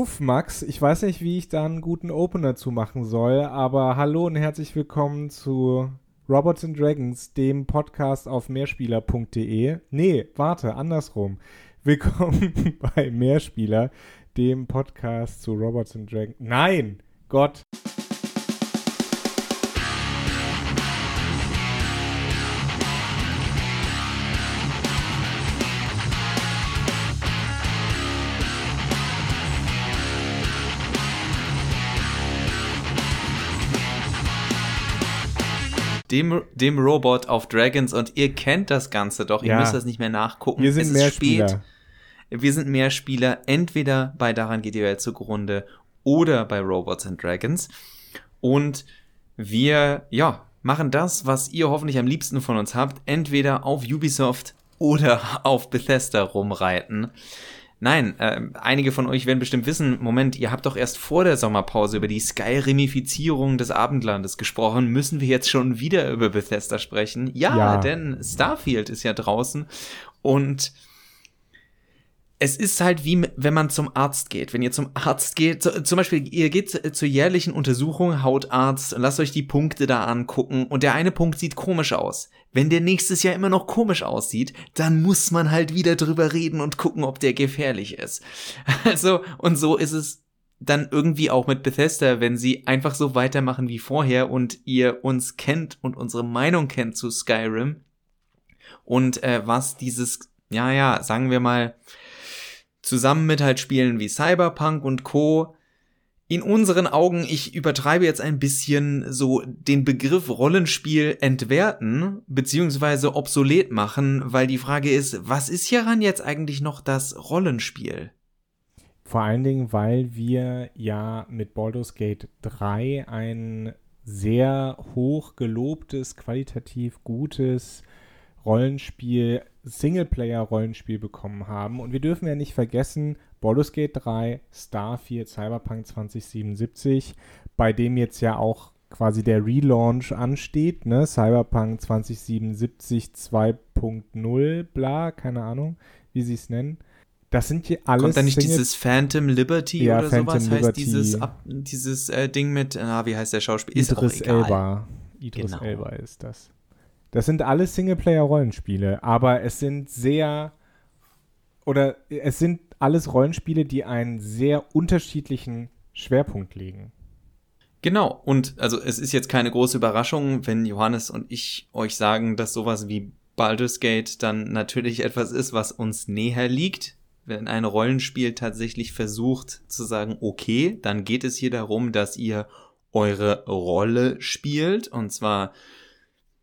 Uff, Max, ich weiß nicht, wie ich da einen guten Opener zu machen soll, aber hallo und herzlich willkommen zu Robots and Dragons, dem Podcast auf mehrspieler.de. Nee, warte, andersrum. Willkommen bei Mehrspieler, dem Podcast zu Robots and Dragons. Nein, Gott. Dem, dem Robot auf Dragons und ihr kennt das Ganze doch. Ihr Ja. müsst das nicht mehr nachgucken. Wir sind es ist Mehrspieler. spät. Wir sind Mehrspieler, entweder bei Daran geht die Welt zugrunde oder bei Robots and Dragons. Und wir, ja, machen das, was ihr hoffentlich am liebsten von uns habt, entweder auf Ubisoft oder auf Bethesda rumreiten. Nein, ähm, einige von euch werden bestimmt wissen, Moment, ihr habt doch erst vor der Sommerpause über die Skyrimifizierung des Abendlandes gesprochen. Müssen wir jetzt schon wieder über Bethesda sprechen? Ja, Ja. denn Starfield ist ja draußen und es ist halt wie, wenn man zum Arzt geht. Wenn ihr zum Arzt geht, zu, zum Beispiel, ihr geht zu- zur jährlichen Untersuchung, Hautarzt, lasst euch die Punkte da angucken und der eine Punkt sieht komisch aus. Wenn der nächstes Jahr immer noch komisch aussieht, dann muss man halt wieder drüber reden und gucken, ob der gefährlich ist. Also, und so ist es dann irgendwie auch mit Bethesda, wenn sie einfach so weitermachen wie vorher und ihr uns kennt und unsere Meinung kennt zu Skyrim und äh, was dieses, ja, ja, sagen wir mal, zusammen mit halt Spielen wie Cyberpunk und Co. In unseren Augen, ich übertreibe jetzt ein bisschen so den Begriff Rollenspiel entwerten, beziehungsweise obsolet machen, weil die Frage ist, was ist hieran jetzt eigentlich noch das Rollenspiel? Vor allen Dingen, weil wir ja mit Baldur's Gate 3 ein sehr hoch gelobtes, qualitativ gutes Rollenspiel, Singleplayer-Rollenspiel bekommen haben. Und wir dürfen ja nicht vergessen, Baldur's Gate 3, Starfield, Cyberpunk 2077, bei dem jetzt ja auch quasi der Relaunch ansteht, ne? Cyberpunk 2077 2.0, bla, keine Ahnung, wie sie es nennen. Das sind hier alles Kommt da nicht Single- dieses Phantom Liberty Ja, oder Phantom sowas? Liberty. Heißt dieses, Ab dieses äh, Ding mit, ah, wie heißt der Schauspieler? Ist Idris auch egal. Elba. Idris Genau. Elba ist das. Das sind alles Singleplayer-Rollenspiele, aber es sind sehr oder es sind alles Rollenspiele, die einen sehr unterschiedlichen Schwerpunkt legen. Genau, und also es ist jetzt keine große Überraschung, wenn Johannes und ich euch sagen, dass sowas wie Baldur's Gate dann natürlich etwas ist, was uns näher liegt. Wenn ein Rollenspiel tatsächlich versucht zu sagen, okay, dann geht es hier darum, dass ihr eure Rolle spielt. Und zwar,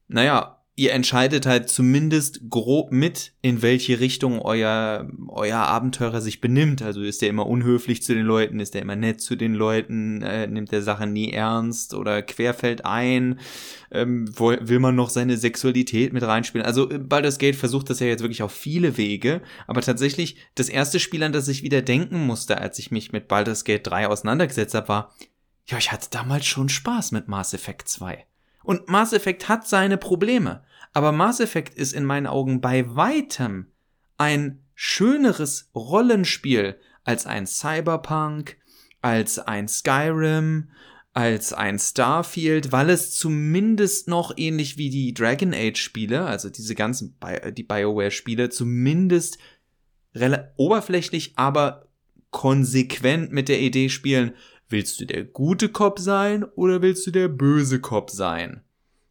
naja, ihr entscheidet halt zumindest grob mit, in welche Richtung euer, euer Abenteurer sich benimmt. Also ist der immer unhöflich zu den Leuten, ist der immer nett zu den Leuten, äh, nimmt der Sache nie ernst oder querfällt ein, ähm, will man noch seine Sexualität mit reinspielen. Also äh, Baldur's Gate versucht das ja jetzt wirklich auf viele Wege, aber tatsächlich das erste Spiel, an das ich wieder denken musste, als ich mich mit Baldur's Gate 3 auseinandergesetzt habe, war, ja, ich hatte damals schon Spaß mit Mass Effect 2. Und Mass Effect hat seine Probleme. Aber Mass Effect ist in meinen Augen bei weitem ein schöneres Rollenspiel als ein Cyberpunk, als ein Skyrim, als ein Starfield, weil es zumindest noch ähnlich wie die Dragon Age Spiele, also diese ganzen Bi die BioWare Spiele, zumindest oberflächlich, aber konsequent mit der Idee spielen, willst du der gute Cop sein oder willst du der böse Cop sein?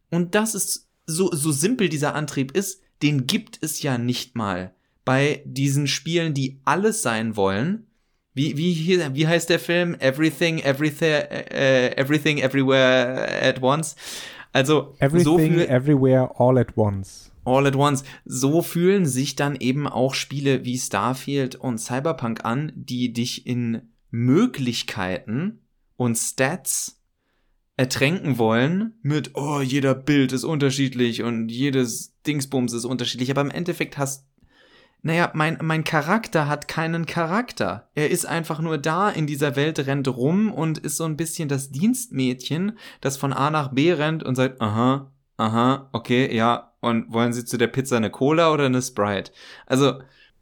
Und das ist so, so simpel dieser Antrieb ist, den gibt es ja nicht mal bei diesen Spielen, die alles sein wollen. Wie, wie, hier, wie heißt der Film? Everything, everything, äh, everything, everywhere at once. Also, so Everything, viel, everywhere, all at once. All at once. So fühlen sich dann eben auch Spiele wie Starfield und Cyberpunk an, die dich in Möglichkeiten und Stats ertränken wollen mit, oh, jeder Bild ist unterschiedlich und jedes Dingsbums ist unterschiedlich, aber im Endeffekt hast, naja, mein, mein Charakter hat keinen Charakter. Er ist einfach nur da in dieser Welt, rennt rum und ist so ein bisschen das Dienstmädchen, das von A nach B rennt und sagt, aha, aha, okay, ja, und wollen Sie zu der Pizza eine Cola oder eine Sprite? Also,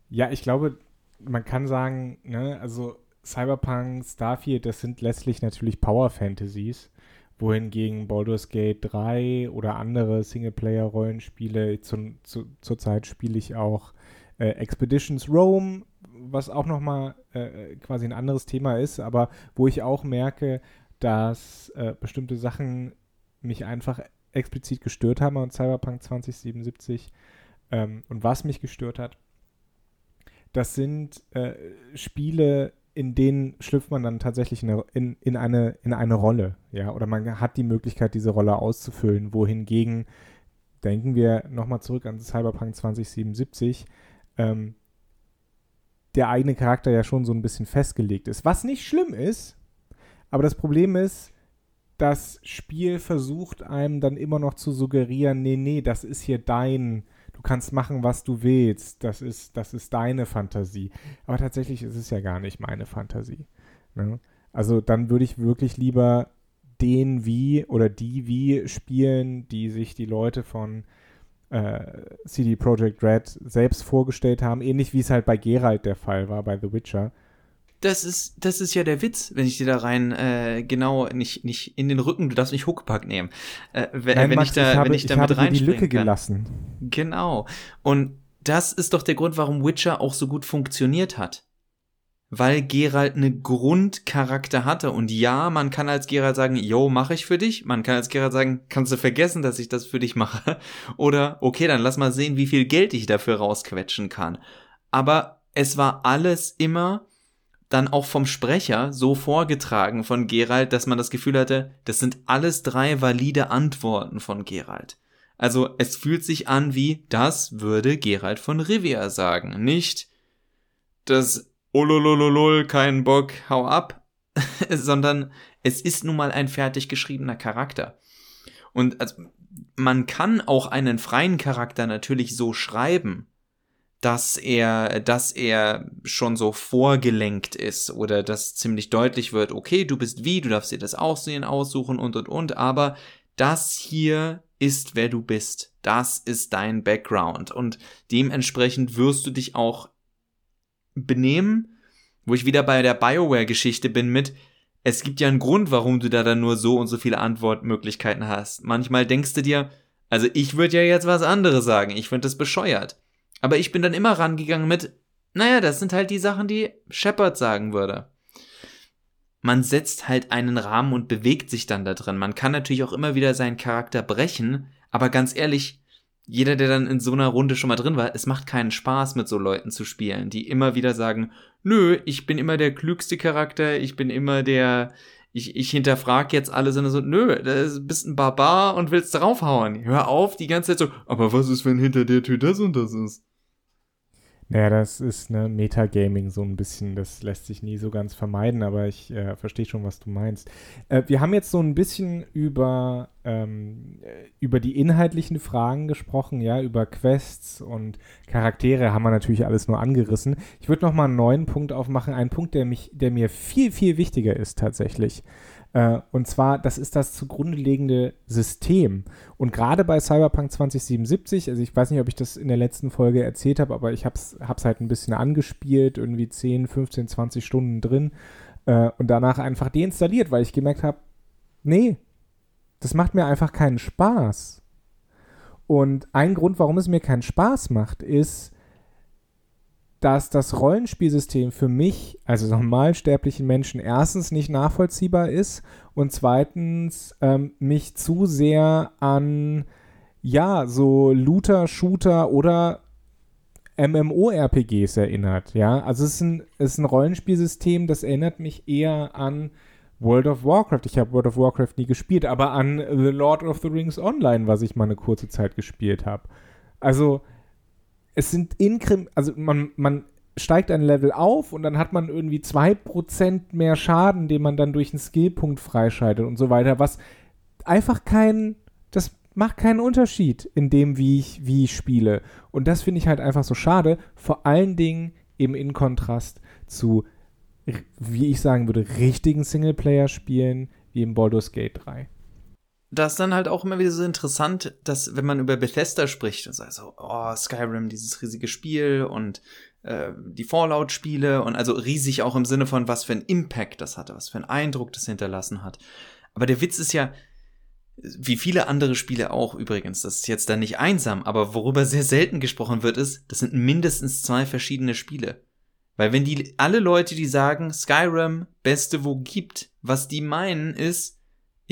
Ja, ich glaube, man kann sagen, ne, also Cyberpunk, Starfield, das sind letztlich natürlich Power Fantasies, wohingegen Baldur's Gate 3 oder andere Singleplayer-Rollenspiele, zu, zu, zurzeit spiele ich auch äh, Expeditions Rome, was auch nochmal äh, quasi ein anderes Thema ist, aber wo ich auch merke, dass äh, bestimmte Sachen mich einfach explizit gestört haben und Cyberpunk 2077 ähm, und was mich gestört hat, das sind äh, Spiele, in denen schlüpft man dann tatsächlich in eine, in, in, eine, in eine Rolle, ja, oder man hat die Möglichkeit, diese Rolle auszufüllen, wohingegen, denken wir nochmal zurück an Cyberpunk 2077, ähm, der eigene Charakter ja schon so ein bisschen festgelegt ist. Was nicht schlimm ist, aber das Problem ist, das Spiel versucht einem dann immer noch zu suggerieren, nee, nee, das ist hier dein, du kannst machen, was du willst, das ist, das ist deine Fantasie. Aber tatsächlich ist es ja gar nicht meine Fantasie. Ne? Also dann würde ich wirklich lieber den wie oder die wie spielen, die sich die Leute von äh, CD Projekt Red selbst vorgestellt haben, ähnlich wie es halt bei Geralt der Fall war bei The Witcher. Das ist, das ist ja der Witz, wenn ich dir da rein äh, genau nicht, nicht in den Rücken, du darfst nicht Huckepack nehmen. Äh, wenn, Nein, wenn Max, ich da, ich habe, wenn ich da mit habe die Lücke kann. gelassen. Genau. Und das ist doch der Grund, warum Witcher auch so gut funktioniert hat weil Geralt eine Grundcharakter hatte. Und ja, man kann als Geralt sagen, yo, mache ich für dich. Man kann als Geralt sagen, kannst du vergessen, dass ich das für dich mache. Oder, okay, dann lass mal sehen, wie viel Geld ich dafür rausquetschen kann. Aber es war alles immer dann auch vom Sprecher so vorgetragen von Geralt, dass man das Gefühl hatte, das sind alles drei valide Antworten von Geralt. Also es fühlt sich an wie, das würde Geralt von Rivia sagen, nicht das ololololol, kein Bock, hau ab, sondern es ist nun mal ein fertig geschriebener Charakter. Und also, man kann auch einen freien Charakter natürlich so schreiben, dass er, dass er schon so vorgelenkt ist oder dass ziemlich deutlich wird, okay, du bist wie, du darfst dir das Aussehen aussuchen und und und, aber das hier ist, wer du bist. Das ist dein Background und dementsprechend wirst du dich auch benehmen, wo ich wieder bei der BioWare-Geschichte bin mit, es gibt ja einen Grund, warum du da dann nur so und so viele Antwortmöglichkeiten hast. Manchmal denkst du dir, also ich würde ja jetzt was anderes sagen, ich finde das bescheuert. Aber ich bin dann immer rangegangen mit, naja, das sind halt die Sachen, die Shepard sagen würde. Man setzt halt einen Rahmen und bewegt sich dann da drin. Man kann natürlich auch immer wieder seinen Charakter brechen, aber ganz ehrlich, jeder, der dann in so einer Runde schon mal drin war, es macht keinen Spaß, mit so Leuten zu spielen, die immer wieder sagen, nö, ich bin immer der klügste Charakter, ich bin immer der, ich, ich hinterfrag jetzt alles und so, nö, du bist ein Barbar und willst draufhauen. Hör auf, die ganze Zeit so, aber was ist, wenn hinter der Tür das und das ist? Naja, das ist eine Metagaming so ein bisschen. Das lässt sich nie so ganz vermeiden, aber ich äh, verstehe schon, was du meinst. Äh, wir haben jetzt so ein bisschen über, ähm, über die inhaltlichen Fragen gesprochen, ja, über Quests und Charaktere haben wir natürlich alles nur angerissen. Ich würde noch mal einen neuen Punkt aufmachen, einen Punkt, der mich, der mir viel, viel wichtiger ist tatsächlich. Äh, und zwar, das ist das zugrunde liegende System. Und gerade bei Cyberpunk 2077, also ich weiß nicht, ob ich das in der letzten Folge erzählt habe, aber ich habe es halt ein bisschen angespielt, irgendwie 10, 15, 20 Stunden drin äh, und danach einfach deinstalliert, weil ich gemerkt habe, nee, das macht mir einfach keinen Spaß. Und ein Grund, warum es mir keinen Spaß macht, ist, dass das Rollenspielsystem für mich, also normalsterblichen Menschen, erstens nicht nachvollziehbar ist und zweitens ähm, mich zu sehr an, ja, so Looter, Shooter oder MMORPGs erinnert, ja. Also es ist ein, es ist ein Rollenspielsystem, das erinnert mich eher an World of Warcraft. Ich habe World of Warcraft nie gespielt, aber an The Lord of the Rings Online, was ich mal eine kurze Zeit gespielt habe. Also es sind Inkrim, also man, man steigt ein Level auf und dann hat man irgendwie 2% mehr Schaden, den man dann durch einen Skillpunkt freischaltet und so weiter, was einfach kein, das macht keinen Unterschied in dem, wie ich, wie ich spiele. Und das finde ich halt einfach so schade, vor allen Dingen eben in Kontrast zu, wie ich sagen würde, richtigen Singleplayer-Spielen wie im Baldur's Gate 3 das ist dann halt auch immer wieder so interessant, dass wenn man über Bethesda spricht und sagt so, oh, Skyrim, dieses riesige Spiel und äh, die Fallout-Spiele und also riesig auch im Sinne von, was für einen Impact das hatte, was für einen Eindruck das hinterlassen hat. Aber der Witz ist ja, wie viele andere Spiele auch übrigens, das ist jetzt dann nicht einsam, aber worüber sehr selten gesprochen wird, ist, das sind mindestens zwei verschiedene Spiele. Weil wenn die alle Leute, die sagen, Skyrim, beste wo gibt, was die meinen ist,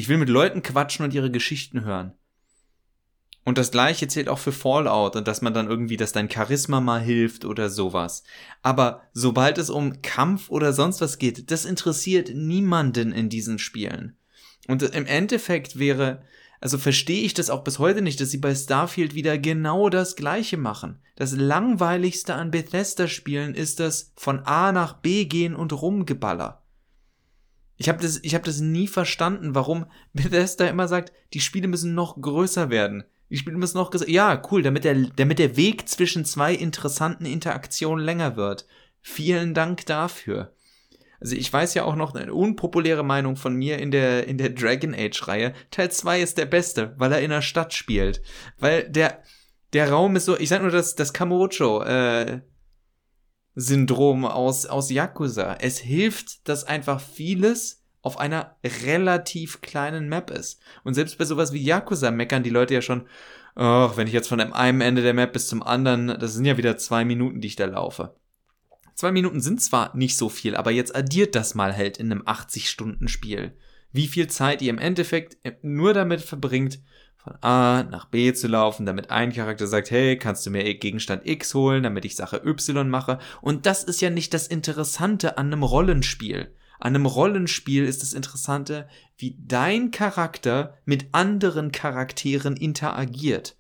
ich will mit Leuten quatschen und ihre Geschichten hören. Und das gleiche zählt auch für Fallout und dass man dann irgendwie, dass dein Charisma mal hilft oder sowas. Aber sobald es um Kampf oder sonst was geht, das interessiert niemanden in diesen Spielen. Und im Endeffekt wäre, also verstehe ich das auch bis heute nicht, dass sie bei Starfield wieder genau das gleiche machen. Das langweiligste an Bethesda-Spielen ist das von A nach B gehen und rumgeballer. Ich habe das, hab das nie verstanden, warum Bethesda immer sagt, die Spiele müssen noch größer werden. Die Spiele müssen noch größer. Ja, cool, damit der, damit der Weg zwischen zwei interessanten Interaktionen länger wird. Vielen Dank dafür. Also ich weiß ja auch noch eine unpopuläre Meinung von mir in der, in der Dragon Age Reihe. Teil 2 ist der beste, weil er in der Stadt spielt. Weil der, der Raum ist so, ich sag nur das, das Kamurocho, äh, Syndrom aus, aus Yakuza. Es hilft, dass einfach vieles auf einer relativ kleinen Map ist. Und selbst bei sowas wie Yakuza meckern die Leute ja schon, oh, wenn ich jetzt von einem Ende der Map bis zum anderen, das sind ja wieder zwei Minuten, die ich da laufe. Zwei Minuten sind zwar nicht so viel, aber jetzt addiert das mal halt in einem 80-Stunden-Spiel. Wie viel Zeit ihr im Endeffekt nur damit verbringt, von A nach B zu laufen, damit ein Charakter sagt, hey, kannst du mir Gegenstand X holen, damit ich Sache Y mache. Und das ist ja nicht das Interessante an einem Rollenspiel. An einem Rollenspiel ist das Interessante, wie dein Charakter mit anderen Charakteren interagiert.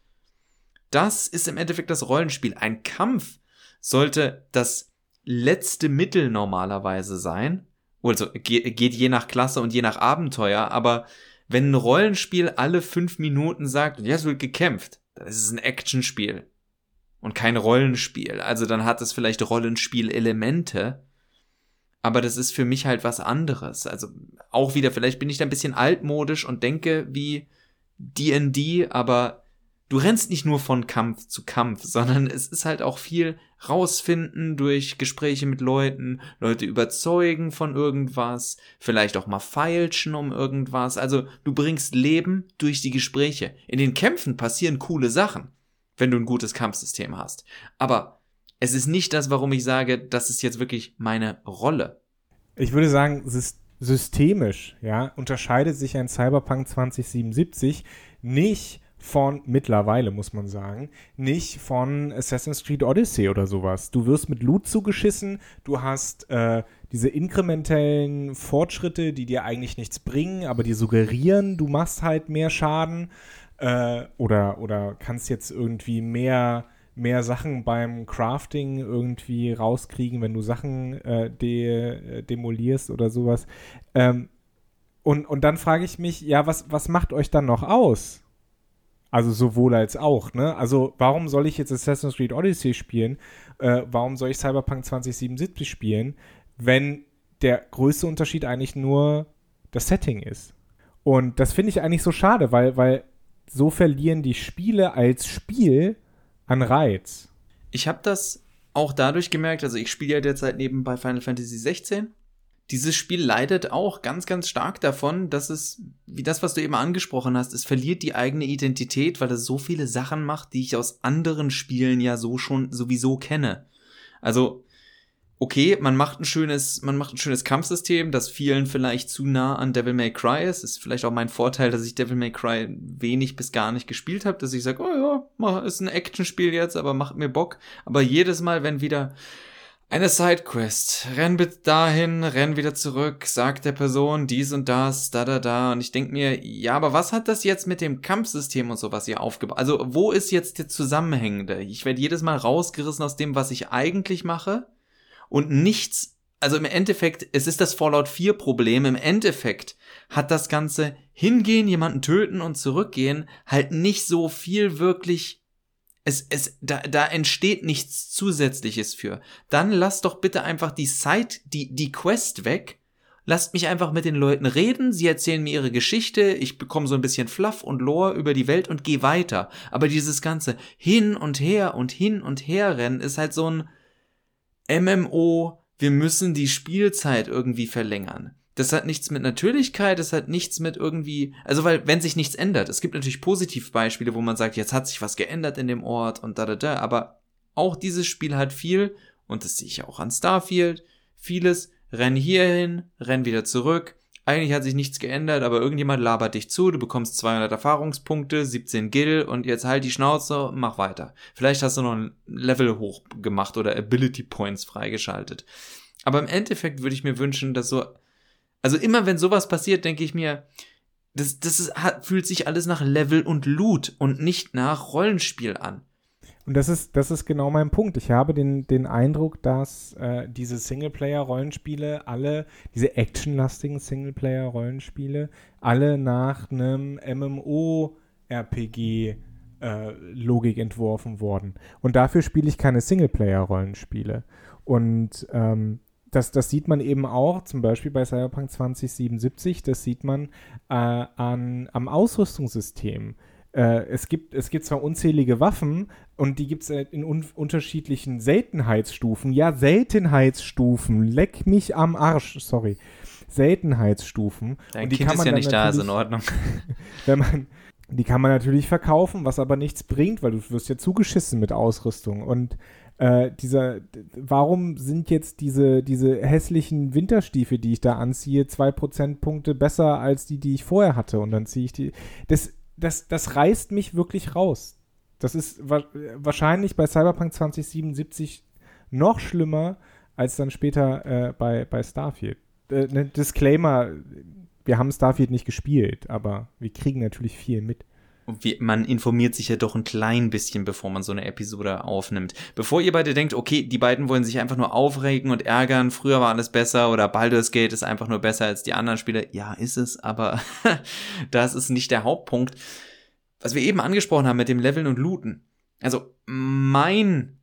Das ist im Endeffekt das Rollenspiel. Ein Kampf sollte das letzte Mittel normalerweise sein. Also geht je nach Klasse und je nach Abenteuer, aber wenn ein Rollenspiel alle fünf Minuten sagt, ja, es wird gekämpft, dann ist es ein Actionspiel und kein Rollenspiel. Also dann hat es vielleicht Rollenspielelemente, aber das ist für mich halt was anderes. Also auch wieder, vielleicht bin ich da ein bisschen altmodisch und denke wie D&D, aber du rennst nicht nur von Kampf zu Kampf, sondern es ist halt auch viel rausfinden durch Gespräche mit Leuten, Leute überzeugen von irgendwas, vielleicht auch mal feilschen um irgendwas. Also du bringst Leben durch die Gespräche. In den Kämpfen passieren coole Sachen, wenn du ein gutes Kampfsystem hast. Aber es ist nicht das, warum ich sage, das ist jetzt wirklich meine Rolle. Ich würde sagen, systemisch, ja, unterscheidet sich ein Cyberpunk 2077 nicht von mittlerweile, muss man sagen, nicht von Assassin's Creed Odyssey oder sowas. Du wirst mit Loot zugeschissen, du hast äh, diese inkrementellen Fortschritte, die dir eigentlich nichts bringen, aber die suggerieren, du machst halt mehr Schaden äh, oder, oder kannst jetzt irgendwie mehr, mehr Sachen beim Crafting irgendwie rauskriegen, wenn du Sachen äh, de, äh, demolierst oder sowas. Ähm, und, und dann frage ich mich, ja, was, was macht euch dann noch aus? Also sowohl als auch, ne? Also warum soll ich jetzt Assassin's Creed Odyssey spielen? Äh, warum soll ich Cyberpunk 2077 spielen, wenn der größte Unterschied eigentlich nur das Setting ist? Und das finde ich eigentlich so schade, weil, weil so verlieren die Spiele als Spiel an Reiz. Ich habe das auch dadurch gemerkt, also ich spiele ja derzeit nebenbei Final Fantasy 16 dieses Spiel leidet auch ganz, ganz stark davon, dass es, wie das, was du eben angesprochen hast, es verliert die eigene Identität, weil es so viele Sachen macht, die ich aus anderen Spielen ja so schon sowieso kenne. Also, okay, man macht ein schönes, man macht ein schönes Kampfsystem, das vielen vielleicht zu nah an Devil May Cry ist. Ist vielleicht auch mein Vorteil, dass ich Devil May Cry wenig bis gar nicht gespielt habe, dass ich sage, oh ja, ist ein Actionspiel jetzt, aber macht mir Bock. Aber jedes Mal, wenn wieder eine Sidequest. Renn bitte dahin, renn wieder zurück, sagt der Person dies und das, da, da, da. Und ich denk mir, ja, aber was hat das jetzt mit dem Kampfsystem und so, was ihr aufgebaut? Also, wo ist jetzt der Zusammenhängende? Ich werde jedes Mal rausgerissen aus dem, was ich eigentlich mache. Und nichts, also im Endeffekt, es ist das Fallout 4 Problem. Im Endeffekt hat das Ganze hingehen, jemanden töten und zurückgehen halt nicht so viel wirklich es, es, da, da entsteht nichts Zusätzliches für. Dann lasst doch bitte einfach die Side, die, die Quest weg. Lasst mich einfach mit den Leuten reden, sie erzählen mir ihre Geschichte, ich bekomme so ein bisschen Fluff und Lore über die Welt und gehe weiter. Aber dieses ganze hin und her und hin und her rennen ist halt so ein, MMO, wir müssen die Spielzeit irgendwie verlängern. Das hat nichts mit Natürlichkeit, das hat nichts mit irgendwie, also weil, wenn sich nichts ändert, es gibt natürlich Positivbeispiele, wo man sagt, jetzt hat sich was geändert in dem Ort und da, da, da, aber auch dieses Spiel hat viel, und das sehe ich auch an Starfield, vieles, renn hierhin, renn wieder zurück, eigentlich hat sich nichts geändert, aber irgendjemand labert dich zu, du bekommst 200 Erfahrungspunkte, 17 Gil und jetzt halt die Schnauze, mach weiter. Vielleicht hast du noch ein Level hoch gemacht oder Ability Points freigeschaltet. Aber im Endeffekt würde ich mir wünschen, dass so, also immer wenn sowas passiert, denke ich mir, das, das ist, fühlt sich alles nach Level und Loot und nicht nach Rollenspiel an. Und das ist, das ist genau mein Punkt. Ich habe den, den Eindruck, dass äh, diese Singleplayer-Rollenspiele alle, diese actionlastigen Singleplayer-Rollenspiele, alle nach einem MMO-RPG äh, Logik entworfen worden. Und dafür spiele ich keine Singleplayer-Rollenspiele. Und ähm, das, das sieht man eben auch, zum Beispiel bei Cyberpunk 2077, das sieht man äh, an, am Ausrüstungssystem äh, es, gibt, es gibt zwar unzählige Waffen und die gibt es äh, in un unterschiedlichen Seltenheitsstufen. Ja, Seltenheitsstufen. Leck mich am Arsch. Sorry. Seltenheitsstufen. Dein und die Kind kann man ist ja nicht da, ist in Ordnung. wenn man, die kann man natürlich verkaufen, was aber nichts bringt, weil du wirst ja zugeschissen mit Ausrüstung. Und äh, dieser, warum sind jetzt diese, diese hässlichen Winterstiefel, die ich da anziehe, zwei Prozentpunkte besser als die, die ich vorher hatte? Und dann ziehe ich die. Das, das, das reißt mich wirklich raus. Das ist wa wahrscheinlich bei Cyberpunk 2077 noch schlimmer als dann später äh, bei, bei Starfield. Äh, ne Disclaimer, wir haben Starfield nicht gespielt, aber wir kriegen natürlich viel mit. Wie, man informiert sich ja doch ein klein bisschen, bevor man so eine Episode aufnimmt. Bevor ihr beide denkt, okay, die beiden wollen sich einfach nur aufregen und ärgern, früher war alles besser oder Baldur's Gate ist einfach nur besser als die anderen Spiele. Ja, ist es, aber das ist nicht der Hauptpunkt. Was wir eben angesprochen haben mit dem Leveln und Looten. Also mein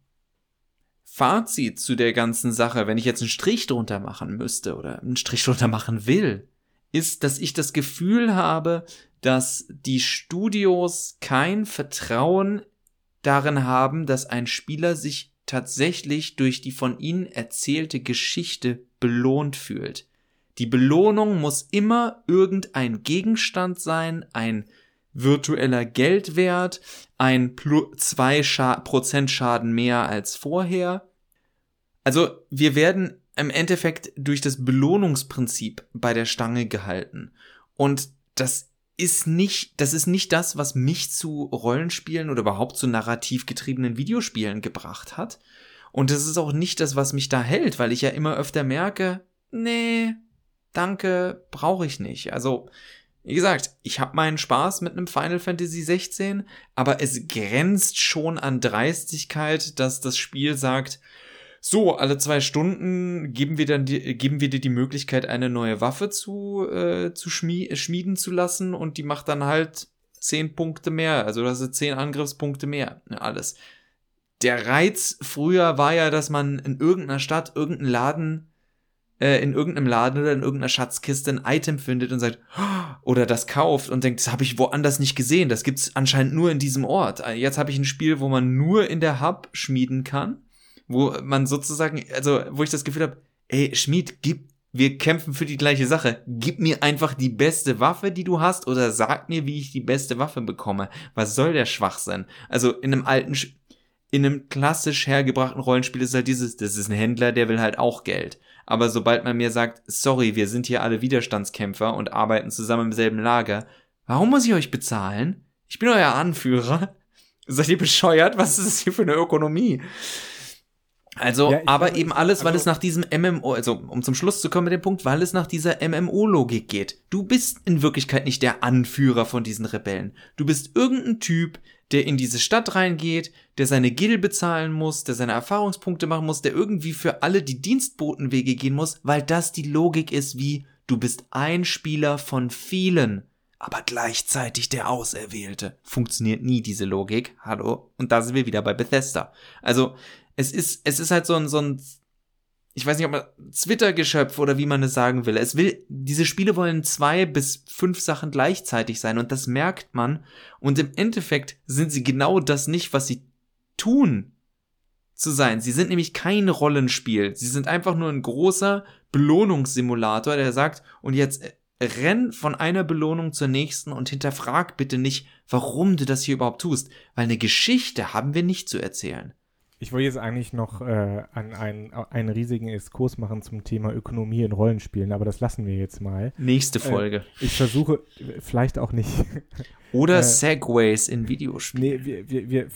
Fazit zu der ganzen Sache, wenn ich jetzt einen Strich drunter machen müsste oder einen Strich drunter machen will, ist, dass ich das Gefühl habe, dass die Studios kein Vertrauen darin haben, dass ein Spieler sich tatsächlich durch die von ihnen erzählte Geschichte belohnt fühlt. Die Belohnung muss immer irgendein Gegenstand sein, ein virtueller Geldwert, ein 2 Scha Schaden mehr als vorher. Also wir werden im Endeffekt durch das Belohnungsprinzip bei der Stange gehalten. Und das ist nicht, das ist nicht das, was mich zu Rollenspielen oder überhaupt zu narrativ getriebenen Videospielen gebracht hat. Und das ist auch nicht das, was mich da hält, weil ich ja immer öfter merke, nee, danke, brauche ich nicht. Also, wie gesagt, ich habe meinen Spaß mit einem Final Fantasy 16, aber es grenzt schon an Dreistigkeit, dass das Spiel sagt, so, alle zwei Stunden geben wir dann die, geben wir dir die Möglichkeit, eine neue Waffe zu, äh, zu schmie schmieden zu lassen und die macht dann halt zehn Punkte mehr. Also das sind zehn Angriffspunkte mehr. Ja, alles. Der Reiz früher war ja, dass man in irgendeiner Stadt, irgendeinen Laden, äh, in irgendeinem Laden oder in irgendeiner Schatzkiste ein Item findet und sagt, oder das kauft und denkt, das habe ich woanders nicht gesehen. Das gibt's anscheinend nur in diesem Ort. Jetzt habe ich ein Spiel, wo man nur in der Hub schmieden kann wo man sozusagen, also wo ich das Gefühl habe, ey, Schmied, gib, wir kämpfen für die gleiche Sache. Gib mir einfach die beste Waffe, die du hast, oder sag mir, wie ich die beste Waffe bekomme. Was soll der Schwachsinn? Also in einem alten, in einem klassisch hergebrachten Rollenspiel ist halt dieses, das ist ein Händler, der will halt auch Geld. Aber sobald man mir sagt, sorry, wir sind hier alle Widerstandskämpfer und arbeiten zusammen im selben Lager, warum muss ich euch bezahlen? Ich bin euer Anführer. Seid ihr bescheuert? Was ist das hier für eine Ökonomie? Also, Ja, aber glaube, eben es- alles, weil also- es nach diesem MMO, also um zum Schluss zu kommen mit dem Punkt, weil es nach dieser MMO-Logik geht. Du bist in Wirklichkeit nicht der Anführer von diesen Rebellen. Du bist irgendein Typ, der in diese Stadt reingeht, der seine Gil bezahlen muss, der seine Erfahrungspunkte machen muss, der irgendwie für alle die Dienstbotenwege gehen muss, weil das die Logik ist wie, du bist ein Spieler von vielen, aber gleichzeitig der Auserwählte. Funktioniert nie diese Logik. Hallo? Und da sind wir wieder bei Bethesda. Also, es ist, es ist halt so ein, so ein, ich weiß nicht, ob man Twitter-Geschöpf oder wie man es sagen will. Es will, diese Spiele wollen zwei bis fünf Sachen gleichzeitig sein und das merkt man. Und im Endeffekt sind sie genau das nicht, was sie tun. zu sein. Sie sind nämlich kein Rollenspiel. Sie sind einfach nur ein großer Belohnungssimulator, der sagt, und jetzt renn von einer Belohnung zur nächsten und hinterfrag bitte nicht, warum du das hier überhaupt tust, weil eine Geschichte haben wir nicht zu erzählen. Ich wollte jetzt eigentlich noch äh, an einen, einen riesigen Exkurs machen zum Thema Ökonomie in Rollenspielen, aber das lassen wir jetzt mal. Nächste Folge. Äh, ich versuche, vielleicht auch nicht. Oder äh, Segways in Videospielen. Nee, wir, wir, wir,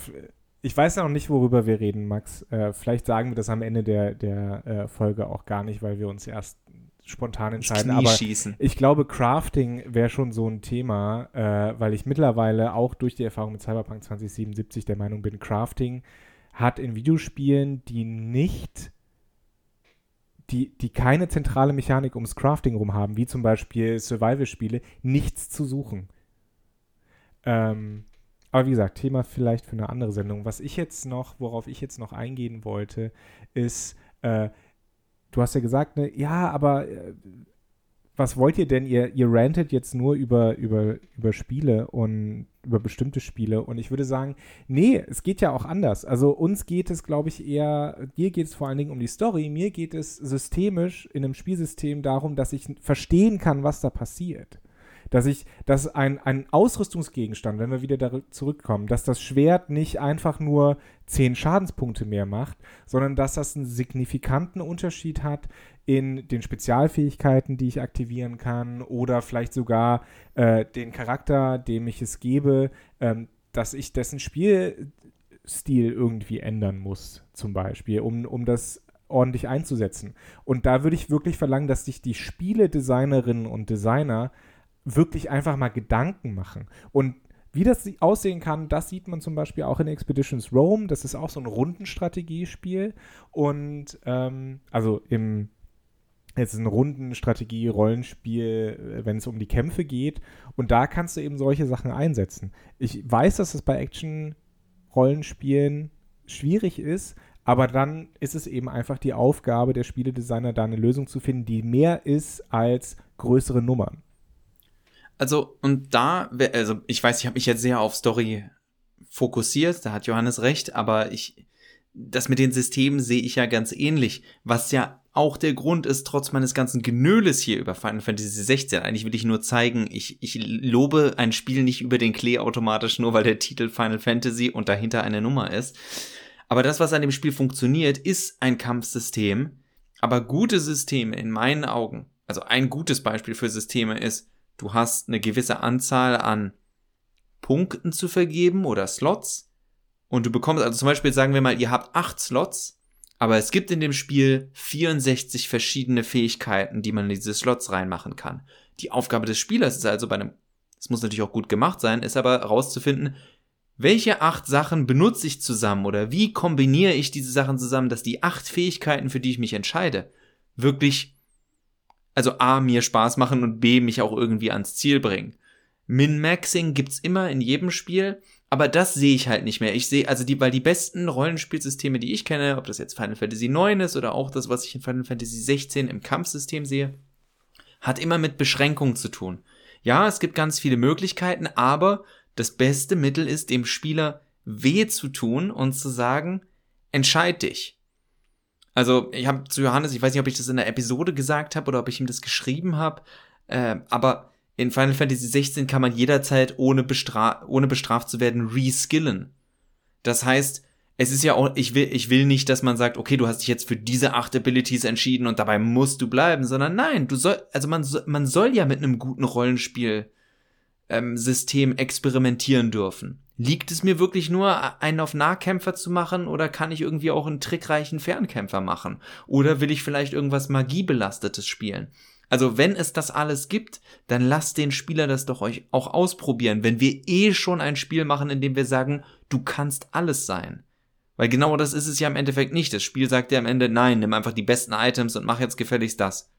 ich weiß noch nicht, worüber wir reden, Max. Äh, vielleicht sagen wir das am Ende der, der äh, Folge auch gar nicht, weil wir uns erst spontan entscheiden. Aber schießen. ich glaube, Crafting wäre schon so ein Thema, äh, weil ich mittlerweile auch durch die Erfahrung mit Cyberpunk 2077 der Meinung bin, Crafting hat in Videospielen, die nicht, die, die keine zentrale Mechanik ums Crafting rum haben, wie zum Beispiel Survival-Spiele, nichts zu suchen. Ähm, aber wie gesagt, Thema vielleicht für eine andere Sendung. Was ich jetzt noch, worauf ich jetzt noch eingehen wollte, ist, äh, du hast ja gesagt, ne, ja, aber äh, was wollt ihr denn? Ihr, ihr rantet jetzt nur über, über, über Spiele und über bestimmte Spiele. Und ich würde sagen, nee, es geht ja auch anders. Also uns geht es, glaube ich, eher, dir geht es vor allen Dingen um die Story. Mir geht es systemisch in einem Spielsystem darum, dass ich verstehen kann, was da passiert dass ich, dass ein, ein Ausrüstungsgegenstand, wenn wir wieder da zurückkommen, dass das Schwert nicht einfach nur 10 Schadenspunkte mehr macht, sondern dass das einen signifikanten Unterschied hat in den Spezialfähigkeiten, die ich aktivieren kann oder vielleicht sogar äh, den Charakter, dem ich es gebe, ähm, dass ich dessen Spielstil irgendwie ändern muss, zum Beispiel, um, um das ordentlich einzusetzen. Und da würde ich wirklich verlangen, dass sich die Spieledesignerinnen und Designer wirklich einfach mal Gedanken machen. Und wie das aussehen kann, das sieht man zum Beispiel auch in Expeditions Rome. Das ist auch so ein Rundenstrategiespiel. Und ähm, also im es ein Rundenstrategie, Rollenspiel, äh, wenn es um die Kämpfe geht. Und da kannst du eben solche Sachen einsetzen. Ich weiß, dass es bei Action-Rollenspielen schwierig ist, aber dann ist es eben einfach die Aufgabe der Spieledesigner, da eine Lösung zu finden, die mehr ist als größere Nummern. Also, und da, also ich weiß, ich habe mich jetzt sehr auf Story fokussiert, da hat Johannes recht, aber ich, das mit den Systemen sehe ich ja ganz ähnlich, was ja auch der Grund ist, trotz meines ganzen Genöles hier über Final Fantasy 16. Eigentlich will ich nur zeigen, ich, ich lobe ein Spiel nicht über den Klee automatisch, nur weil der Titel Final Fantasy und dahinter eine Nummer ist. Aber das, was an dem Spiel funktioniert, ist ein Kampfsystem. Aber gute Systeme in meinen Augen, also ein gutes Beispiel für Systeme ist, du hast eine gewisse Anzahl an Punkten zu vergeben oder Slots und du bekommst, also zum Beispiel sagen wir mal, ihr habt acht Slots, aber es gibt in dem Spiel 64 verschiedene Fähigkeiten, die man in diese Slots reinmachen kann. Die Aufgabe des Spielers ist also bei einem, es muss natürlich auch gut gemacht sein, ist aber herauszufinden, welche acht Sachen benutze ich zusammen oder wie kombiniere ich diese Sachen zusammen, dass die acht Fähigkeiten, für die ich mich entscheide, wirklich also A, mir Spaß machen und B, mich auch irgendwie ans Ziel bringen. Min-Maxing gibt's immer in jedem Spiel, aber das sehe ich halt nicht mehr. Ich sehe, also die, weil die besten Rollenspielsysteme, die ich kenne, ob das jetzt Final Fantasy 9 ist oder auch das, was ich in Final Fantasy 16 im Kampfsystem sehe, hat immer mit Beschränkungen zu tun. Ja, es gibt ganz viele Möglichkeiten, aber das beste Mittel ist, dem Spieler weh zu tun und zu sagen, entscheid dich. Also ich habe zu Johannes, ich weiß nicht, ob ich das in der Episode gesagt habe oder ob ich ihm das geschrieben habe, äh, aber in Final Fantasy 16 kann man jederzeit ohne, bestra ohne bestraft zu werden reskillen. Das heißt, es ist ja auch, ich will, ich will nicht, dass man sagt, okay, du hast dich jetzt für diese acht Abilities entschieden und dabei musst du bleiben, sondern nein, du soll, also man, man soll ja mit einem guten Rollenspiel ähm, System experimentieren dürfen. Liegt es mir wirklich nur, einen auf Nahkämpfer zu machen oder kann ich irgendwie auch einen trickreichen Fernkämpfer machen? Oder will ich vielleicht irgendwas Magiebelastetes spielen? Also wenn es das alles gibt, dann lasst den Spieler das doch euch auch ausprobieren, wenn wir eh schon ein Spiel machen, in dem wir sagen, du kannst alles sein. Weil genau das ist es ja im Endeffekt nicht. Das Spiel sagt ja am Ende, nein, nimm einfach die besten Items und mach jetzt gefälligst das.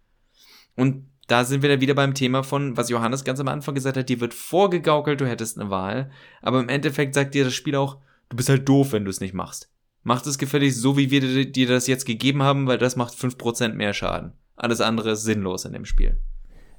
Und da sind wir dann wieder beim Thema von, was Johannes ganz am Anfang gesagt hat, dir wird vorgegaukelt, du hättest eine Wahl, aber im Endeffekt sagt dir das Spiel auch, du bist halt doof, wenn du es nicht machst. Mach es gefällig so, wie wir dir das jetzt gegeben haben, weil das macht fünf Prozent mehr Schaden. Alles andere ist sinnlos in dem Spiel.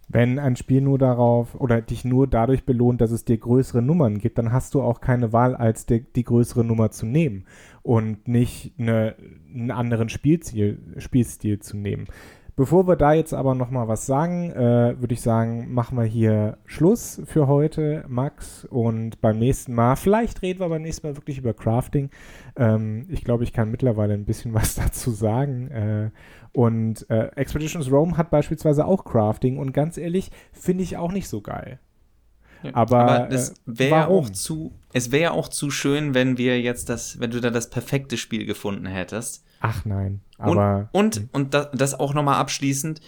Wenn ein Spiel nur darauf oder dich nur dadurch belohnt, dass es dir größere Nummern gibt, dann hast du auch keine Wahl, als die, die größere Nummer zu nehmen und nicht eine, einen anderen Spielziel, Spielstil zu nehmen. Bevor wir da jetzt aber noch mal was sagen, äh, würde ich sagen, machen wir hier Schluss für heute, Max. Und beim nächsten Mal, vielleicht reden wir beim nächsten Mal wirklich über Crafting. Ähm, ich glaube, ich kann mittlerweile ein bisschen was dazu sagen. Äh, und äh, Expeditions Rome hat beispielsweise auch Crafting und ganz ehrlich, finde ich auch nicht so geil. Aber, aber es äh, wäre auch zu, es wäre auch zu schön, wenn wir jetzt das, wenn du da das perfekte Spiel gefunden hättest. Ach nein, aber. Und, und, hm. und das, das auch nochmal abschließend.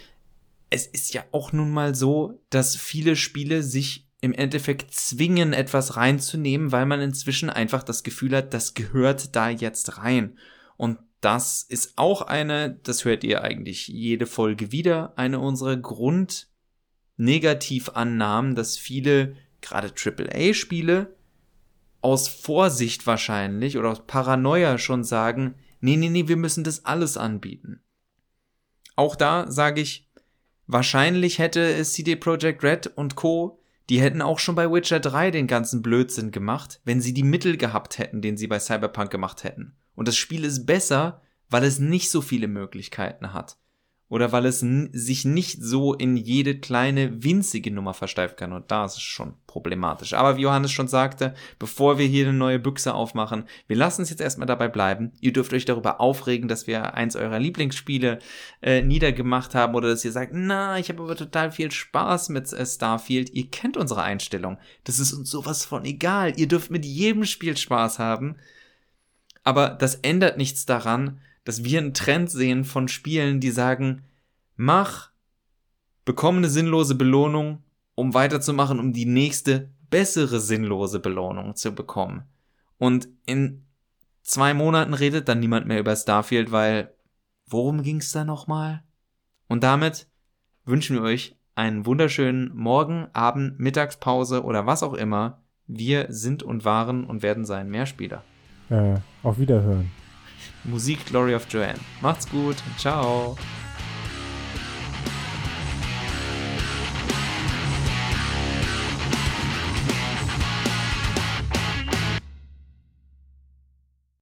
Es ist ja auch nun mal so, dass viele Spiele sich im Endeffekt zwingen, etwas reinzunehmen, weil man inzwischen einfach das Gefühl hat, das gehört da jetzt rein. Und das ist auch eine, das hört ihr eigentlich jede Folge wieder, eine unserer Grundnegativannahmen, dass viele, gerade AAA-Spiele, aus Vorsicht wahrscheinlich oder aus Paranoia schon sagen, nee, nee, nee, wir müssen das alles anbieten. Auch da sage ich, wahrscheinlich hätte CD Projekt Red und Co., die hätten auch schon bei Witcher 3 den ganzen Blödsinn gemacht, wenn sie die Mittel gehabt hätten, den sie bei Cyberpunk gemacht hätten. Und das Spiel ist besser, weil es nicht so viele Möglichkeiten hat. Oder weil es sich nicht so in jede kleine winzige Nummer versteifen kann. Und da ist es schon problematisch. Aber wie Johannes schon sagte, bevor wir hier eine neue Büchse aufmachen, wir lassen es jetzt erstmal dabei bleiben. Ihr dürft euch darüber aufregen, dass wir eins eurer Lieblingsspiele äh, niedergemacht haben oder dass ihr sagt, na, ich habe aber total viel Spaß mit äh, Starfield. Ihr kennt unsere Einstellung. Das ist uns sowas von egal. Ihr dürft mit jedem Spiel Spaß haben. Aber das ändert nichts daran, dass wir einen Trend sehen von Spielen, die sagen, mach, bekomme eine sinnlose Belohnung, um weiterzumachen, um die nächste bessere sinnlose Belohnung zu bekommen. Und in zwei Monaten redet dann niemand mehr über Starfield, weil worum ging's da nochmal? Und damit wünschen wir euch einen wunderschönen Morgen, Abend, Mittagspause oder was auch immer. Wir sind und waren und werden sein Mehrspieler. Äh, auf Wiederhören. Musik Glory of Joanne. Macht's gut. Ciao.